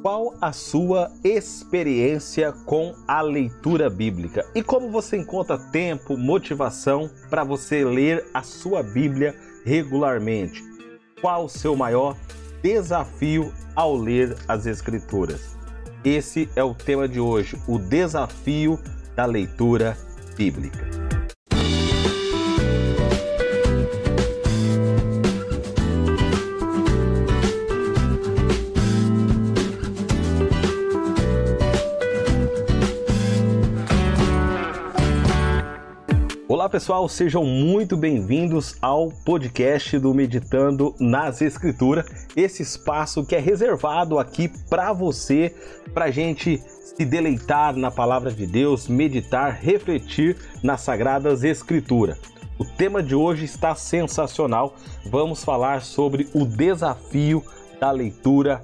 Qual a sua experiência com a leitura bíblica e como você encontra tempo, motivação para você ler a sua Bíblia regularmente? Qual o seu maior desafio ao ler as Escrituras? Esse é o tema de hoje, o desafio da leitura bíblica. Pessoal, sejam muito bem-vindos ao podcast do Meditando nas Escrituras, esse espaço que é reservado aqui para você, para gente se deleitar na palavra de Deus, meditar, refletir nas Sagradas Escrituras. O tema de hoje está sensacional. Vamos falar sobre o desafio da leitura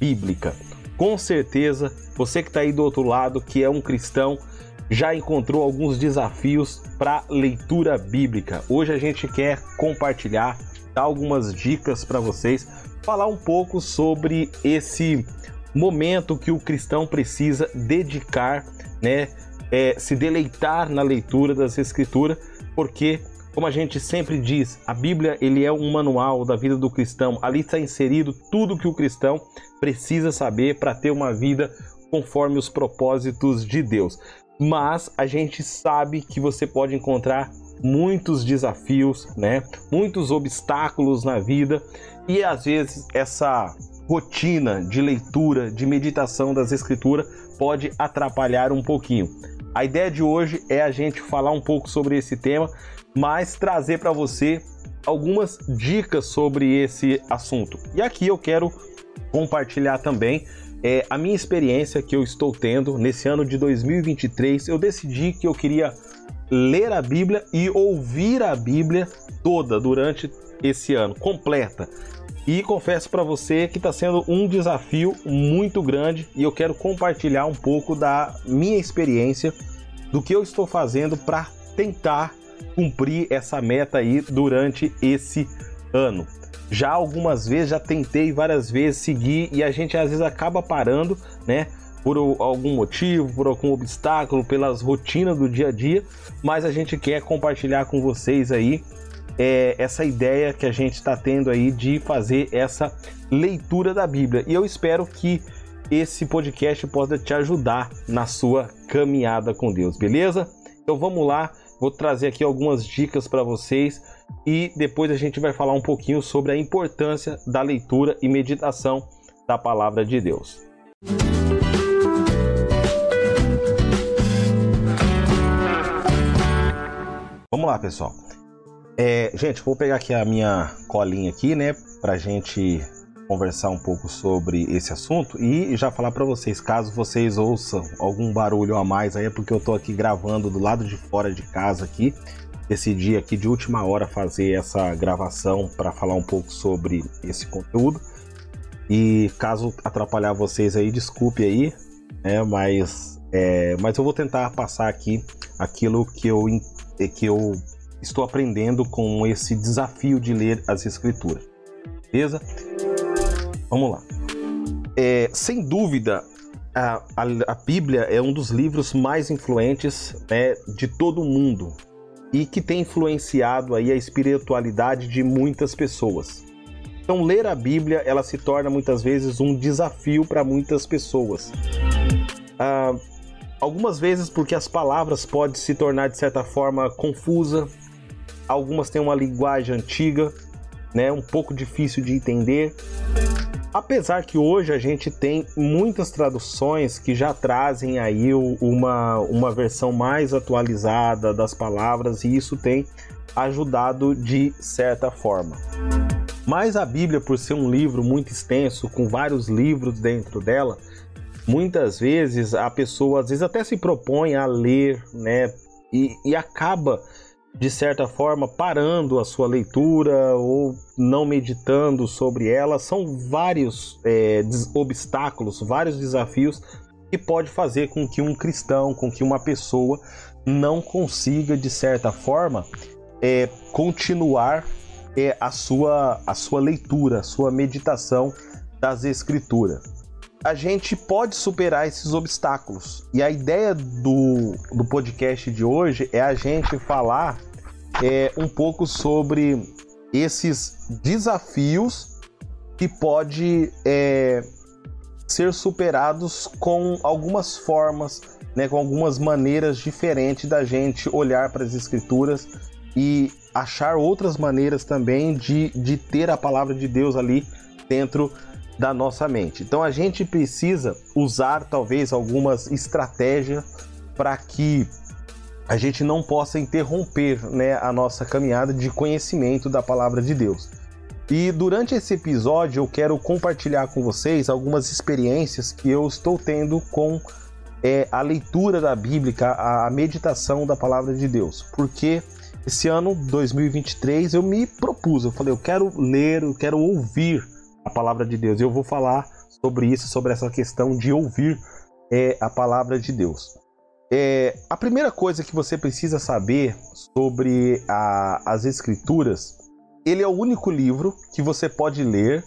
bíblica. Com certeza, você que está aí do outro lado, que é um cristão, já encontrou alguns desafios para leitura bíblica. Hoje a gente quer compartilhar, dar algumas dicas para vocês, falar um pouco sobre esse momento que o cristão precisa dedicar, né, é, se deleitar na leitura das escrituras, porque como a gente sempre diz, a Bíblia ele é um manual da vida do cristão. Ali está inserido tudo que o cristão precisa saber para ter uma vida conforme os propósitos de Deus mas a gente sabe que você pode encontrar muitos desafios, né? Muitos obstáculos na vida e às vezes essa rotina de leitura, de meditação das escrituras pode atrapalhar um pouquinho. A ideia de hoje é a gente falar um pouco sobre esse tema, mas trazer para você algumas dicas sobre esse assunto. E aqui eu quero compartilhar também é, a minha experiência que eu estou tendo nesse ano de 2023, eu decidi que eu queria ler a Bíblia e ouvir a Bíblia toda durante esse ano, completa. E confesso para você que está sendo um desafio muito grande e eu quero compartilhar um pouco da minha experiência, do que eu estou fazendo para tentar cumprir essa meta aí durante esse ano já algumas vezes, já tentei várias vezes seguir e a gente às vezes acaba parando, né? Por algum motivo, por algum obstáculo, pelas rotinas do dia a dia, mas a gente quer compartilhar com vocês aí é, essa ideia que a gente está tendo aí de fazer essa leitura da Bíblia. E eu espero que esse podcast possa te ajudar na sua caminhada com Deus, beleza? Então vamos lá, vou trazer aqui algumas dicas para vocês e depois a gente vai falar um pouquinho sobre a importância da leitura e meditação da palavra de Deus. Vamos lá, pessoal. É, gente, vou pegar aqui a minha colinha aqui, né, pra gente conversar um pouco sobre esse assunto e já falar para vocês, caso vocês ouçam algum barulho a mais aí, é porque eu tô aqui gravando do lado de fora de casa aqui decidi aqui de última hora fazer essa gravação para falar um pouco sobre esse conteúdo. E caso atrapalhar vocês aí, desculpe aí, né? Mas, é, mas eu vou tentar passar aqui aquilo que eu, que eu estou aprendendo com esse desafio de ler as escrituras. Beleza? Vamos lá. É, sem dúvida, a, a, a, Bíblia é um dos livros mais influentes né, de todo o mundo e que tem influenciado aí a espiritualidade de muitas pessoas. Então, ler a Bíblia ela se torna muitas vezes um desafio para muitas pessoas. Ah, algumas vezes porque as palavras podem se tornar de certa forma confusa, algumas têm uma linguagem antiga, né, um pouco difícil de entender. Apesar que hoje a gente tem muitas traduções que já trazem aí uma, uma versão mais atualizada das palavras e isso tem ajudado de certa forma. Mas a Bíblia, por ser um livro muito extenso, com vários livros dentro dela, muitas vezes a pessoa às vezes até se propõe a ler, né? E, e acaba de certa forma, parando a sua leitura ou não meditando sobre ela. São vários é, obstáculos, vários desafios que pode fazer com que um cristão, com que uma pessoa não consiga, de certa forma, é, continuar é, a, sua, a sua leitura, a sua meditação das escrituras. A gente pode superar esses obstáculos. E a ideia do, do podcast de hoje é a gente falar é, um pouco sobre esses desafios que pode é, ser superados com algumas formas, né, com algumas maneiras diferentes da gente olhar para as escrituras e achar outras maneiras também de, de ter a palavra de Deus ali dentro da nossa mente. Então a gente precisa usar talvez algumas estratégias para que a gente não possa interromper né, a nossa caminhada de conhecimento da palavra de Deus. E durante esse episódio eu quero compartilhar com vocês algumas experiências que eu estou tendo com é, a leitura da Bíblia, a meditação da palavra de Deus. Porque esse ano 2023 eu me propus, eu falei, eu quero ler, eu quero ouvir a palavra de Deus. Eu vou falar sobre isso, sobre essa questão de ouvir é, a palavra de Deus. É, a primeira coisa que você precisa saber sobre a, as Escrituras, ele é o único livro que você pode ler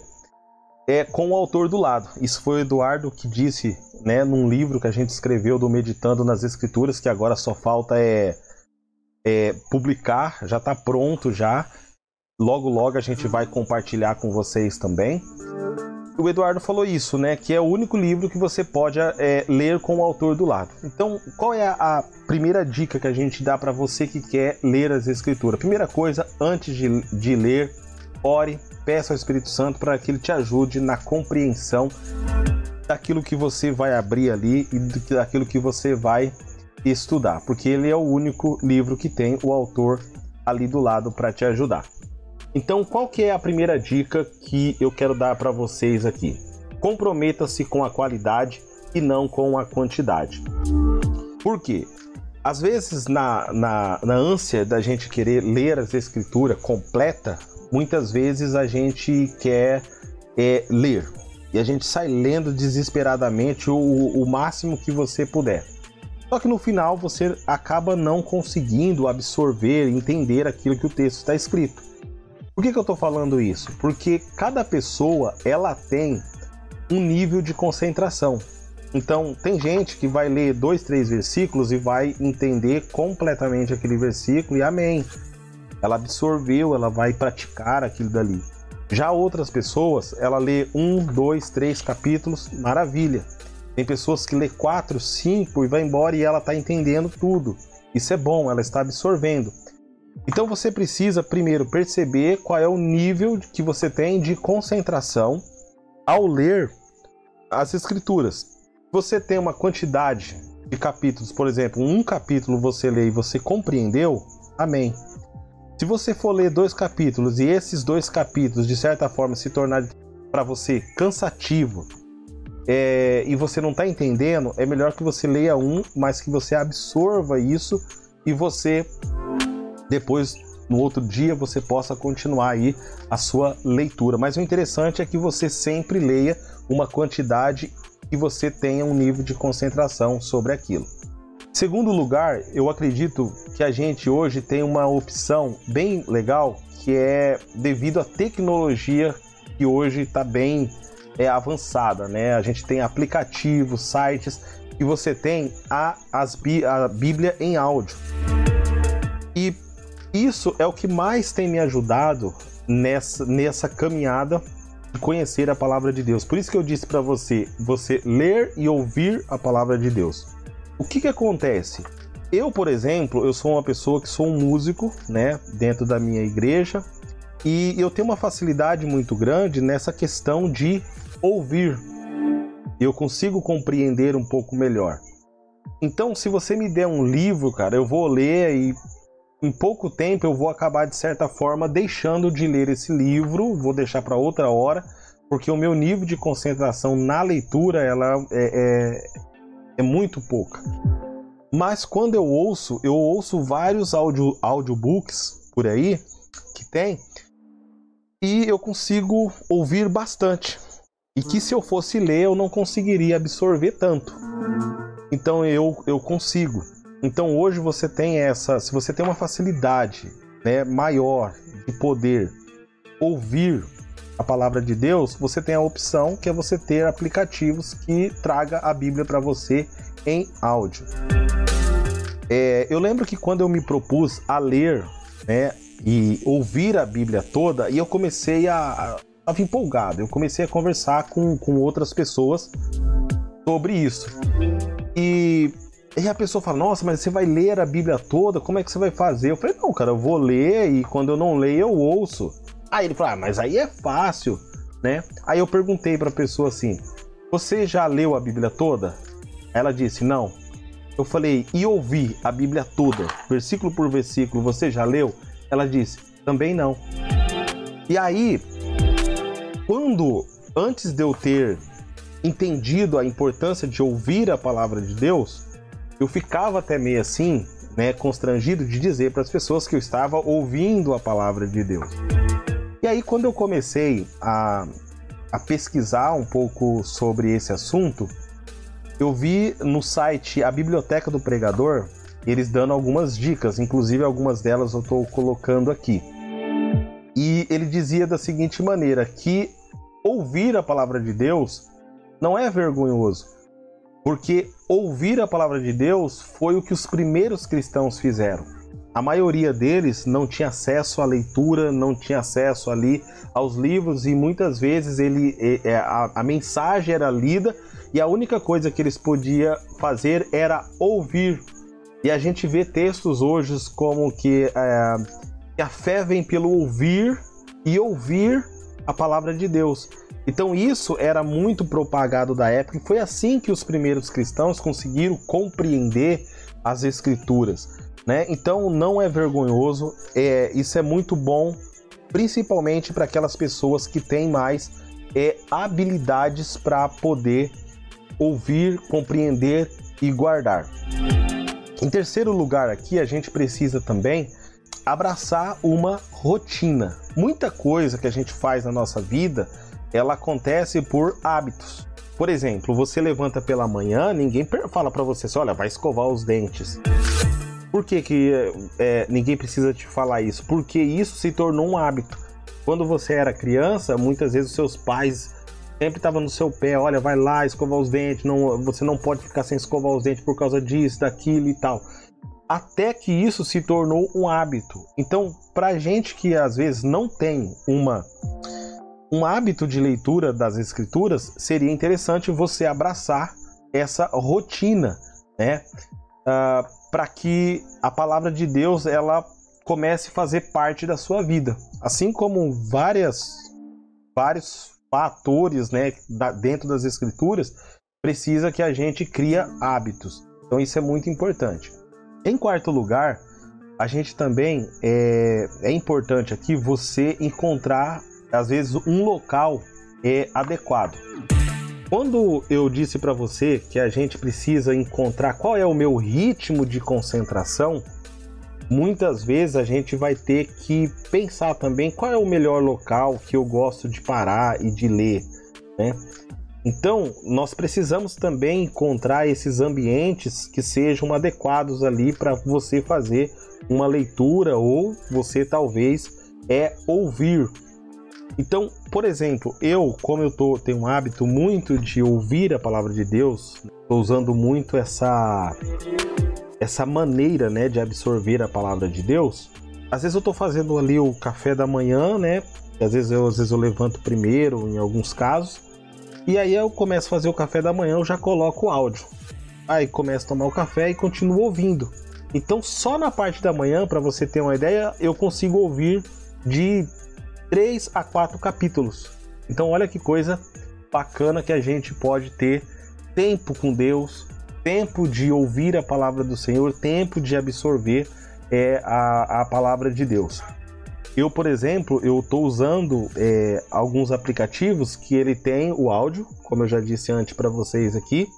é, com o autor do lado. Isso foi o Eduardo que disse, né, num livro que a gente escreveu do Meditando nas Escrituras, que agora só falta é, é publicar, já está pronto já. Logo, logo a gente vai compartilhar com vocês também. O Eduardo falou isso, né? Que é o único livro que você pode é, ler com o autor do lado. Então, qual é a primeira dica que a gente dá para você que quer ler as Escrituras? Primeira coisa, antes de, de ler, ore, peça ao Espírito Santo para que ele te ajude na compreensão daquilo que você vai abrir ali e daquilo que você vai estudar, porque ele é o único livro que tem o autor ali do lado para te ajudar. Então, qual que é a primeira dica que eu quero dar para vocês aqui? Comprometa-se com a qualidade e não com a quantidade. Por quê? Às vezes, na, na, na ânsia da gente querer ler as escrituras completa, muitas vezes a gente quer é, ler. E a gente sai lendo desesperadamente o, o máximo que você puder. Só que no final você acaba não conseguindo absorver, entender aquilo que o texto está escrito. Por que, que eu estou falando isso? Porque cada pessoa ela tem um nível de concentração. Então, tem gente que vai ler dois, três versículos e vai entender completamente aquele versículo e amém. Ela absorveu, ela vai praticar aquilo dali. Já outras pessoas, ela lê um, dois, três capítulos, maravilha. Tem pessoas que lê quatro, cinco e vai embora e ela está entendendo tudo. Isso é bom, ela está absorvendo. Então você precisa primeiro perceber qual é o nível que você tem de concentração ao ler as escrituras. Você tem uma quantidade de capítulos, por exemplo, um capítulo você lê e você compreendeu, amém. Se você for ler dois capítulos e esses dois capítulos de certa forma se tornar para você cansativo é, e você não está entendendo, é melhor que você leia um, mas que você absorva isso e você depois no outro dia você possa continuar aí a sua leitura. Mas o interessante é que você sempre leia uma quantidade e você tenha um nível de concentração sobre aquilo. Segundo lugar, eu acredito que a gente hoje tem uma opção bem legal que é devido à tecnologia que hoje está bem é, avançada, né? A gente tem aplicativos, sites e você tem a, as, a Bíblia em áudio. E isso é o que mais tem me ajudado nessa, nessa caminhada de conhecer a palavra de Deus. Por isso que eu disse para você, você ler e ouvir a palavra de Deus. O que que acontece? Eu, por exemplo, eu sou uma pessoa que sou um músico, né, dentro da minha igreja, e eu tenho uma facilidade muito grande nessa questão de ouvir. Eu consigo compreender um pouco melhor. Então, se você me der um livro, cara, eu vou ler e em pouco tempo eu vou acabar de certa forma deixando de ler esse livro, vou deixar para outra hora, porque o meu nível de concentração na leitura ela é, é, é muito pouca. Mas quando eu ouço, eu ouço vários audio, audiobooks por aí que tem e eu consigo ouvir bastante. E que se eu fosse ler eu não conseguiria absorver tanto. Então eu, eu consigo. Então hoje você tem essa, se você tem uma facilidade né, maior de poder ouvir a palavra de Deus, você tem a opção que é você ter aplicativos que traga a Bíblia para você em áudio. É, eu lembro que quando eu me propus a ler né, e ouvir a Bíblia toda, e eu comecei a, a, a empolgado, eu comecei a conversar com, com outras pessoas sobre isso. E, e a pessoa fala: Nossa, mas você vai ler a Bíblia toda? Como é que você vai fazer? Eu falei: Não, cara, eu vou ler e quando eu não leio, eu ouço. Aí ele falou: ah, mas aí é fácil, né? Aí eu perguntei para a pessoa assim: Você já leu a Bíblia toda? Ela disse: Não. Eu falei: E ouvir a Bíblia toda, versículo por versículo, você já leu? Ela disse: Também não. E aí, quando antes de eu ter entendido a importância de ouvir a palavra de Deus, eu ficava até meio assim, né, constrangido de dizer para as pessoas que eu estava ouvindo a palavra de Deus. E aí, quando eu comecei a, a pesquisar um pouco sobre esse assunto, eu vi no site A Biblioteca do Pregador eles dando algumas dicas, inclusive algumas delas eu estou colocando aqui. E ele dizia da seguinte maneira: que ouvir a palavra de Deus não é vergonhoso, porque ouvir a palavra de Deus foi o que os primeiros cristãos fizeram a maioria deles não tinha acesso à leitura, não tinha acesso ali aos livros e muitas vezes ele é, a, a mensagem era lida e a única coisa que eles podiam fazer era ouvir. E a gente vê textos hoje como que, é, que a fé vem pelo ouvir e ouvir a palavra de Deus. Então isso era muito propagado da época e foi assim que os primeiros cristãos conseguiram compreender as escrituras. Né? Então não é vergonhoso, é, isso é muito bom, principalmente para aquelas pessoas que têm mais é, habilidades para poder ouvir, compreender e guardar. Em terceiro lugar, aqui a gente precisa também abraçar uma rotina. Muita coisa que a gente faz na nossa vida, ela acontece por hábitos. Por exemplo, você levanta pela manhã, ninguém fala para você, assim, olha, vai escovar os dentes. Por que, que é, ninguém precisa te falar isso? Porque isso se tornou um hábito. Quando você era criança, muitas vezes os seus pais sempre estavam no seu pé, olha, vai lá escovar os dentes, não, você não pode ficar sem escovar os dentes por causa disso, daquilo e tal. Até que isso se tornou um hábito. Então, para gente que às vezes não tem uma um hábito de leitura das escrituras, seria interessante você abraçar essa rotina, né? Uh, para que a palavra de Deus ela comece a fazer parte da sua vida. Assim como várias, vários fatores né, dentro das escrituras, precisa que a gente cria hábitos. Então isso é muito importante. Em quarto lugar, a gente também é, é importante aqui você encontrar às vezes um local é adequado. Quando eu disse para você que a gente precisa encontrar qual é o meu ritmo de concentração, muitas vezes a gente vai ter que pensar também qual é o melhor local que eu gosto de parar e de ler, né? Então, nós precisamos também encontrar esses ambientes que sejam adequados ali para você fazer uma leitura ou você talvez é ouvir então, por exemplo, eu, como eu tô, tenho um hábito muito de ouvir a palavra de Deus, estou usando muito essa essa maneira, né, de absorver a palavra de Deus. Às vezes eu estou fazendo ali o café da manhã, né? Às vezes eu, às vezes eu levanto primeiro, em alguns casos. E aí eu começo a fazer o café da manhã, eu já coloco o áudio. Aí começo a tomar o café e continuo ouvindo. Então, só na parte da manhã, para você ter uma ideia, eu consigo ouvir de 3 a 4 capítulos. Então, olha que coisa bacana que a gente pode ter tempo com Deus, tempo de ouvir a palavra do Senhor, tempo de absorver é, a, a palavra de Deus. Eu, por exemplo, eu estou usando é, alguns aplicativos que ele tem o áudio, como eu já disse antes para vocês aqui,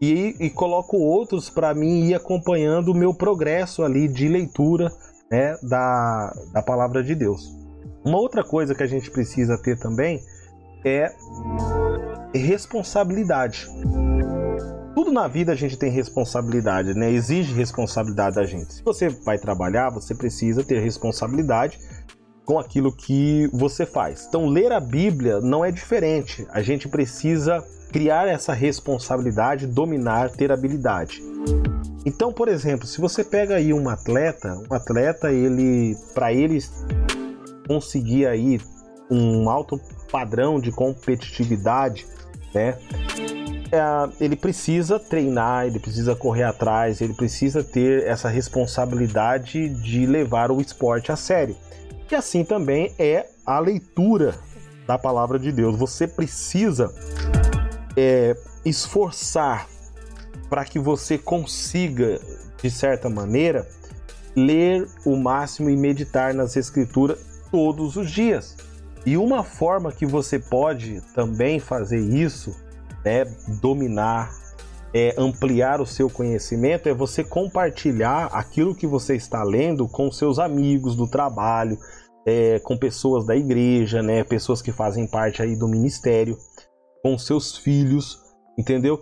e, e coloco outros para mim ir acompanhando o meu progresso ali de leitura né, da, da palavra de Deus. Uma outra coisa que a gente precisa ter também é responsabilidade. Tudo na vida a gente tem responsabilidade, né? Exige responsabilidade da gente. Se você vai trabalhar, você precisa ter responsabilidade com aquilo que você faz. Então, ler a Bíblia não é diferente. A gente precisa criar essa responsabilidade, dominar, ter habilidade. Então, por exemplo, se você pega aí um atleta, um atleta, ele para ele conseguir aí um alto padrão de competitividade, né? É, ele precisa treinar, ele precisa correr atrás, ele precisa ter essa responsabilidade de levar o esporte a sério. E assim também é a leitura da palavra de Deus. Você precisa é, esforçar para que você consiga, de certa maneira, ler o máximo e meditar nas Escrituras todos os dias. E uma forma que você pode também fazer isso, né, dominar, é, ampliar o seu conhecimento, é você compartilhar aquilo que você está lendo com seus amigos do trabalho, é, com pessoas da igreja, né, pessoas que fazem parte aí do ministério, com seus filhos, entendeu?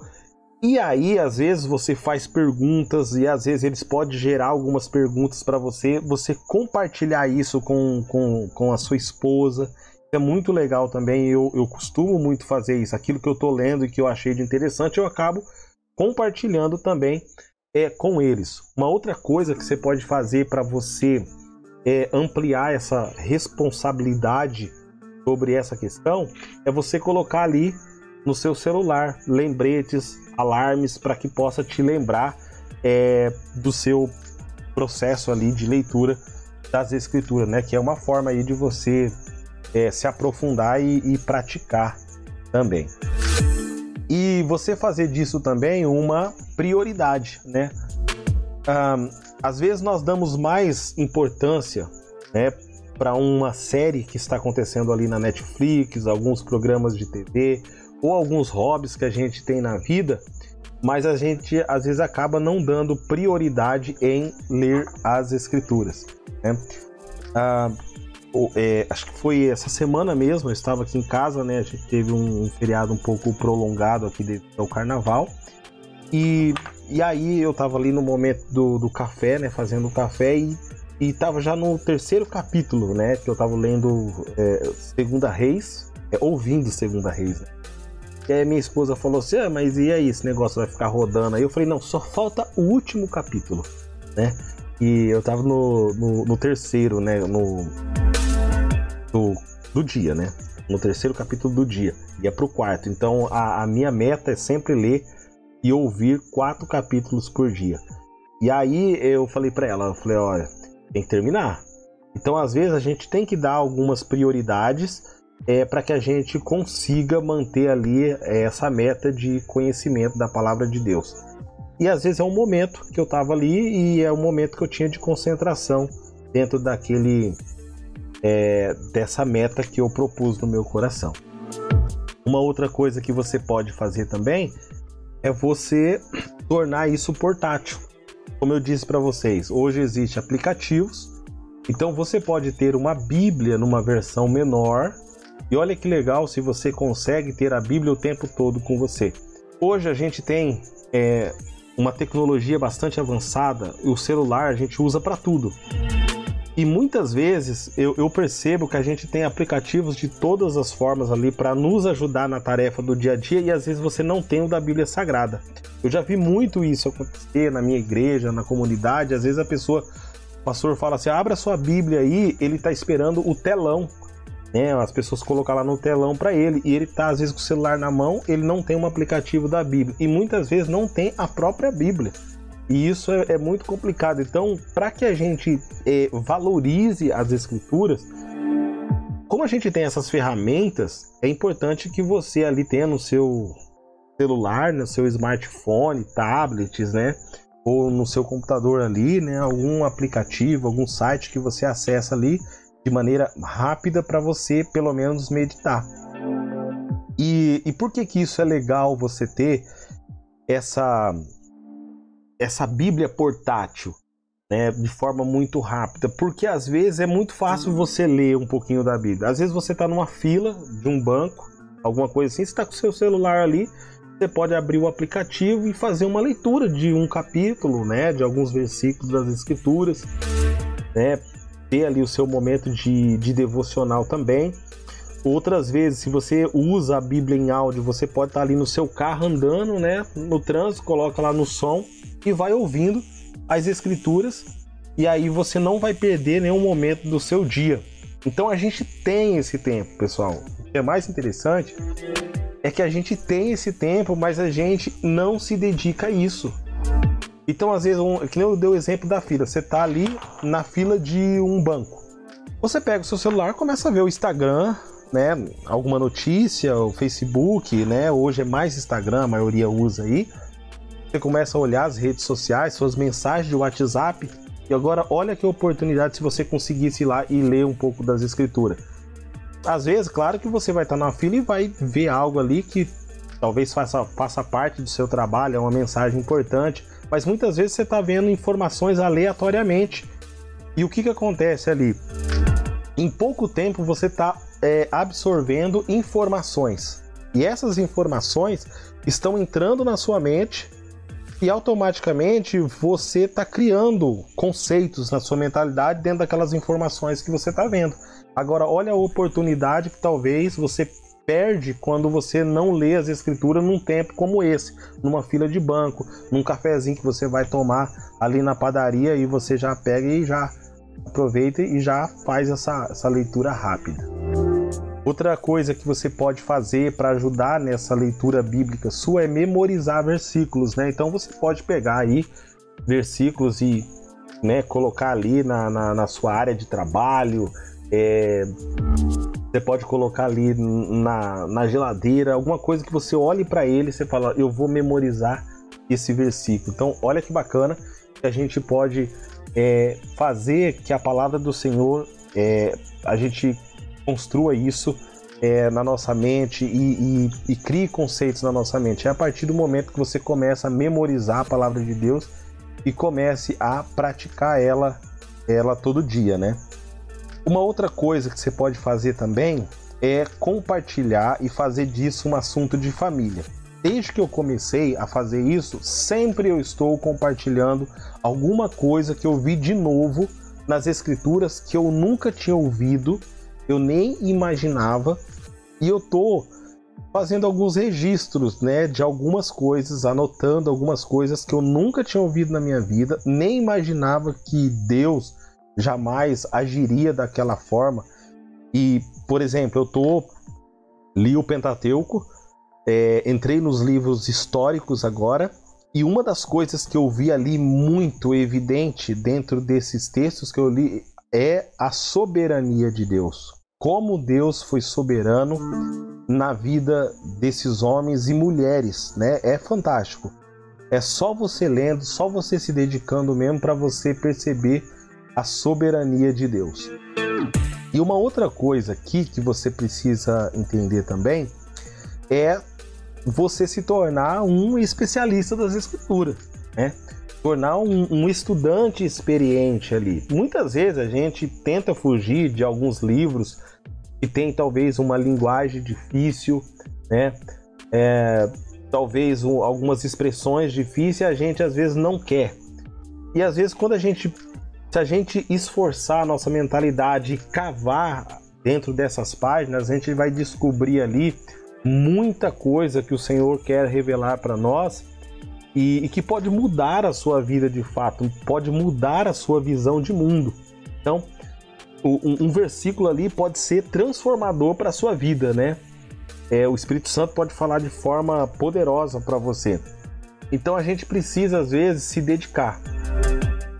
E aí, às vezes, você faz perguntas e às vezes eles podem gerar algumas perguntas para você. Você compartilhar isso com, com, com a sua esposa. É muito legal também. Eu, eu costumo muito fazer isso. Aquilo que eu tô lendo e que eu achei de interessante, eu acabo compartilhando também é, com eles. Uma outra coisa que você pode fazer para você é, ampliar essa responsabilidade sobre essa questão é você colocar ali no seu celular lembretes, alarmes para que possa te lembrar é, do seu processo ali de leitura das escrituras, né? Que é uma forma aí de você é, se aprofundar e, e, praticar também. E você fazer disso também uma prioridade, né? Um, às vezes nós damos mais importância, né, para uma série que está acontecendo ali na Netflix, alguns programas de TV ou alguns hobbies que a gente tem na vida, mas a gente às vezes acaba não dando prioridade em ler as escrituras. Né? Ah, é, acho que foi essa semana mesmo, eu estava aqui em casa, né? A gente teve um, feriado um pouco prolongado aqui ao carnaval. E, e aí eu estava ali no momento do, do café, né? Fazendo o café e, e já no terceiro capítulo, né? Que eu estava lendo é, Segunda Reis, é, ouvindo Segunda Reis. Né? E aí minha esposa falou assim: ah, mas e aí, esse negócio vai ficar rodando? Aí eu falei: não, só falta o último capítulo, né? E eu tava no, no, no terceiro, né? No, do, do dia, né? No terceiro capítulo do dia. É pro quarto. Então a, a minha meta é sempre ler e ouvir quatro capítulos por dia. E aí eu falei para ela, eu falei, olha, tem que terminar. Então às vezes a gente tem que dar algumas prioridades é, para que a gente consiga manter ali é, essa meta de conhecimento da palavra de Deus. E às vezes é um momento que eu estava ali e é um momento que eu tinha de concentração dentro daquele é, dessa meta que eu propus no meu coração. Uma outra coisa que você pode fazer também é você tornar isso portátil. Como eu disse para vocês, hoje existem aplicativos, então você pode ter uma Bíblia numa versão menor e olha que legal se você consegue ter a Bíblia o tempo todo com você. Hoje a gente tem é, uma tecnologia bastante avançada, e o celular a gente usa para tudo. E muitas vezes eu, eu, percebo que a gente tem aplicativos de todas as formas ali para nos ajudar na tarefa do dia a dia e às vezes você não tem o da Bíblia Sagrada. Eu já vi muito isso acontecer na minha igreja, na comunidade. Às vezes a pessoa, o pastor fala assim: abra sua Bíblia aí, ele está esperando o telão né? As pessoas colocam lá no telão para ele e ele tá às vezes com o celular na mão, ele não tem um aplicativo da Bíblia e muitas vezes não tem a própria Bíblia. E isso é, é muito complicado. Então, para que a gente é, valorize as escrituras, como a gente tem essas ferramentas, é importante que você ali tenha no seu celular, no seu smartphone, tablets, né? Ou no seu computador ali, né? Algum aplicativo, algum site que você acessa ali de maneira rápida para você pelo menos meditar. E, e por que que isso é legal você ter essa essa Bíblia portátil, né, de forma muito rápida? Porque às vezes é muito fácil você ler um pouquinho da Bíblia. Às vezes você está numa fila de um banco, alguma coisa assim, você está com seu celular ali, você pode abrir o aplicativo e fazer uma leitura de um capítulo, né, de alguns versículos das Escrituras, né? Ter ali o seu momento de, de devocional também. Outras vezes, se você usa a Bíblia em áudio, você pode estar ali no seu carro andando, né? No trânsito, coloca lá no som e vai ouvindo as escrituras. E aí você não vai perder nenhum momento do seu dia. Então a gente tem esse tempo, pessoal. O que é mais interessante é que a gente tem esse tempo, mas a gente não se dedica a isso. Então, às vezes, um, que nem eu dei o exemplo da fila, você tá ali na fila de um banco. Você pega o seu celular, começa a ver o Instagram, né, alguma notícia, o Facebook, né, hoje é mais Instagram, a maioria usa aí. Você começa a olhar as redes sociais, suas mensagens de WhatsApp, e agora olha que oportunidade se você conseguisse ir lá e ler um pouco das escrituras. Às vezes, claro que você vai estar na fila e vai ver algo ali que talvez faça, faça parte do seu trabalho, é uma mensagem importante, mas muitas vezes você está vendo informações aleatoriamente. E o que, que acontece ali? Em pouco tempo você está é, absorvendo informações. E essas informações estão entrando na sua mente e automaticamente você está criando conceitos na sua mentalidade dentro daquelas informações que você está vendo. Agora, olha a oportunidade que talvez você perde quando você não lê as escrituras num tempo como esse, numa fila de banco, num cafezinho que você vai tomar ali na padaria e você já pega e já aproveita e já faz essa, essa leitura rápida. Outra coisa que você pode fazer para ajudar nessa leitura bíblica sua é memorizar versículos, né? Então você pode pegar aí versículos e né, colocar ali na, na, na sua área de trabalho. É, você pode colocar ali na, na geladeira, alguma coisa que você olhe para ele e você fala, eu vou memorizar esse versículo. Então, olha que bacana que a gente pode é, fazer que a palavra do Senhor, é, a gente construa isso é, na nossa mente e, e, e, crie conceitos na nossa mente. É a partir do momento que você começa a memorizar a palavra de Deus e comece a praticar ela, ela todo dia, né? Uma outra coisa que você pode fazer também é compartilhar e fazer disso um assunto de família. Desde que eu comecei a fazer isso, sempre eu estou compartilhando alguma coisa que eu vi de novo nas escrituras que eu nunca tinha ouvido eu nem imaginava. E eu tô fazendo alguns registros, né, de algumas coisas, anotando algumas coisas que eu nunca tinha ouvido na minha vida, nem imaginava que Deus jamais agiria daquela forma. E, por exemplo, eu tô li o Pentateuco, é, entrei nos livros históricos agora, e uma das coisas que eu vi ali muito evidente dentro desses textos que eu li é a soberania de Deus como Deus foi soberano na vida desses homens e mulheres, né? É fantástico. É só você lendo, só você se dedicando mesmo para você perceber a soberania de Deus. E uma outra coisa aqui que você precisa entender também é você se tornar um especialista das escrituras, né? tornar um, um, estudante experiente ali. Muitas vezes a gente tenta fugir de alguns livros que tem talvez uma linguagem difícil, né? É, talvez um, algumas expressões difíceis a gente às vezes não quer. E às vezes quando a gente se a gente esforçar a nossa mentalidade e cavar dentro dessas páginas, a gente vai descobrir ali muita coisa que o Senhor quer revelar para nós e, e, que pode mudar a sua vida de fato, pode mudar a sua visão de mundo. Então, um, um versículo ali pode ser transformador para a sua vida, né? É, o Espírito Santo pode falar de forma poderosa para você. Então a gente precisa, às vezes, se dedicar.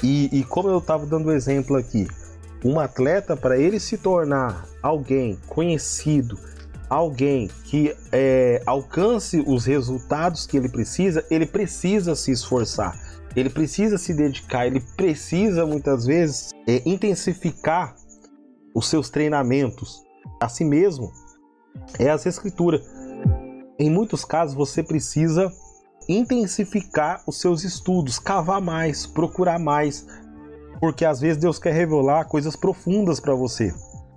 E, e como eu estava dando exemplo aqui, um atleta, para ele se tornar alguém conhecido, alguém que é, alcance os resultados que ele precisa, ele precisa se esforçar, ele precisa se dedicar, ele precisa muitas vezes é, intensificar os seus treinamentos a si mesmo é as escrituras. Em muitos casos você precisa intensificar os seus estudos, cavar mais, procurar mais, porque às vezes Deus quer revelar coisas profundas para você.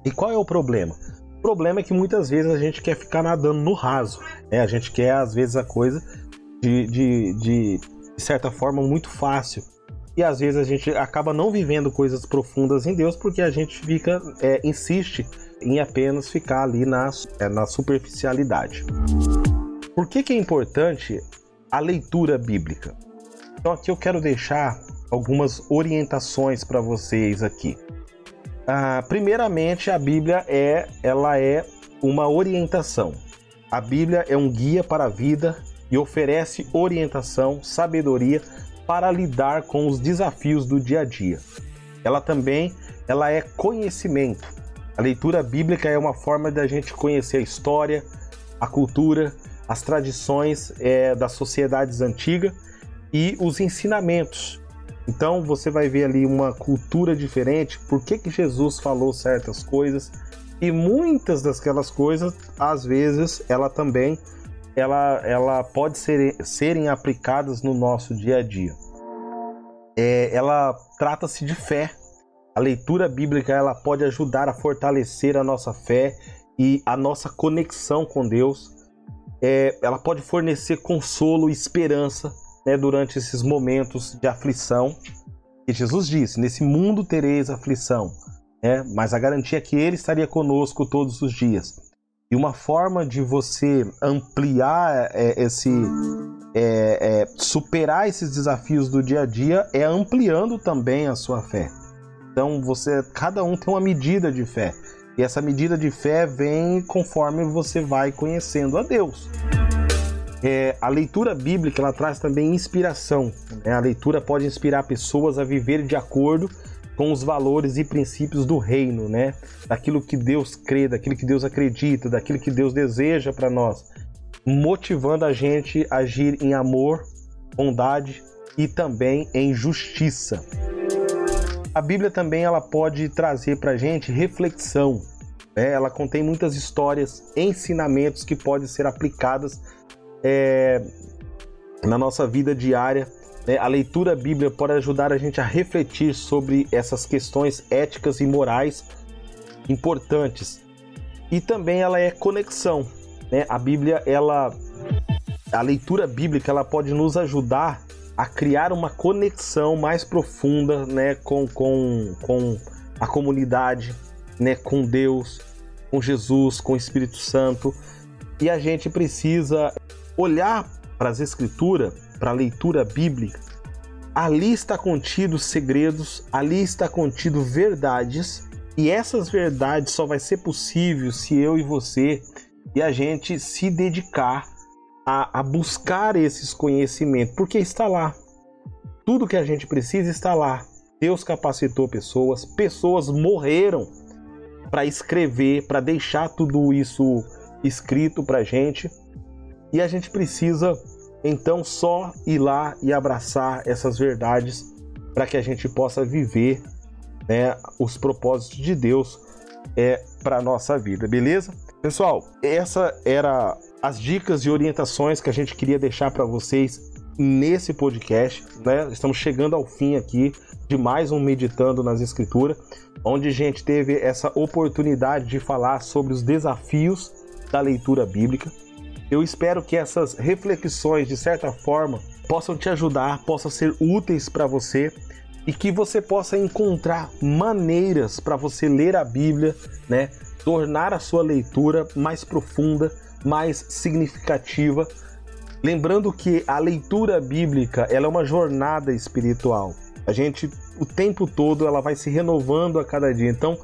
E qual é o problema? O problema é que muitas vezes a gente quer ficar nadando no raso, né? A gente quer às vezes a coisa de, de, de, de certa forma muito fácil. e às vezes a gente acaba não vivendo coisas profundas em Deus porque a gente fica é, insiste em apenas ficar ali na, é, na superficialidade. Por que, que é importante a leitura bíblica? Então aqui eu quero deixar algumas orientações para vocês aqui. Ah, primeiramente, a Bíblia é, ela é uma orientação. A Bíblia é um guia para a vida e oferece orientação, sabedoria para lidar com os desafios do dia a dia. Ela também ela é conhecimento. A leitura bíblica é uma forma da gente conhecer a história, a cultura, as tradições é, das sociedades antigas e os ensinamentos. Então você vai ver ali uma cultura diferente, por que, que Jesus falou certas coisas e muitas daquelas coisas, às vezes, ela também ela, ela pode ser, serem aplicadas no nosso dia a dia. É, ela trata-se de fé. A leitura bíblica ela pode ajudar a fortalecer a nossa fé e a nossa conexão com Deus. É, ela pode fornecer consolo e esperança né, durante esses momentos de aflição. E Jesus disse: Nesse mundo tereis aflição, né, mas a garantia é que Ele estaria conosco todos os dias. E uma forma de você ampliar é, esse. É, é, superar esses desafios do dia a dia é ampliando também a sua fé. Então você, cada um tem uma medida de fé. E essa medida de fé vem conforme você vai conhecendo a Deus. É, a leitura bíblica ela traz também inspiração. Né? A leitura pode inspirar pessoas a viver de acordo com os valores e princípios do reino, né? Daquilo que Deus crê, daquilo que Deus acredita, daquilo que Deus deseja para nós, motivando a gente a agir em amor, bondade e também em justiça. A Bíblia também ela pode trazer para gente reflexão. Né? Ela contém muitas histórias, ensinamentos que podem ser aplicadas é, na nossa vida diária né, a leitura bíblica pode ajudar a gente a refletir sobre essas questões éticas e morais importantes. E também ela é conexão. Né? A Bíblia, ela, a leitura bíblica, ela pode nos ajudar a criar uma conexão mais profunda, né, com, com, com a comunidade, né, com Deus, com Jesus, com o Espírito Santo. E a gente precisa olhar para as Escrituras para a leitura bíblica, ali está contido segredos, ali está contido verdades, e essas verdades só vai ser possível se eu e você e a gente se dedicar a, a buscar esses conhecimentos, porque está lá. Tudo que a gente precisa está lá. Deus capacitou pessoas, pessoas morreram para escrever, para deixar tudo isso escrito para gente, e a gente precisa então, só ir lá e abraçar essas verdades para que a gente possa viver né, os propósitos de Deus é, para a nossa vida, beleza? Pessoal, essa era as dicas e orientações que a gente queria deixar para vocês nesse podcast. Né? Estamos chegando ao fim aqui de mais um Meditando nas Escrituras, onde a gente teve essa oportunidade de falar sobre os desafios da leitura bíblica. Eu espero que essas reflexões, de certa forma, possam te ajudar, possam ser úteis para você e que você possa encontrar maneiras para você ler a Bíblia, né? Tornar a sua leitura mais profunda, mais significativa. Lembrando que a leitura bíblica ela é uma jornada espiritual. A gente o tempo todo ela vai se renovando a cada dia. Então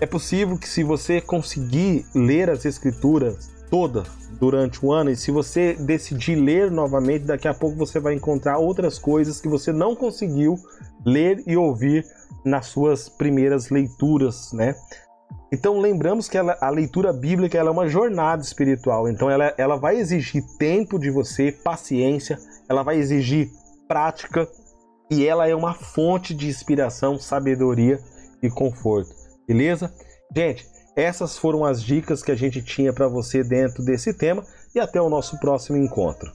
é possível que se você conseguir ler as escrituras toda durante o ano e se você decidir ler novamente, daqui a pouco você vai encontrar outras coisas que você não conseguiu ler e ouvir nas suas primeiras leituras, né? Então lembramos que ela, a leitura bíblica é uma jornada espiritual, então ela, ela vai exigir tempo de você, paciência, ela vai exigir prática e ela é uma fonte de inspiração, sabedoria e conforto, beleza? Gente, essas foram as dicas que a gente tinha para você dentro desse tema e até o nosso próximo encontro.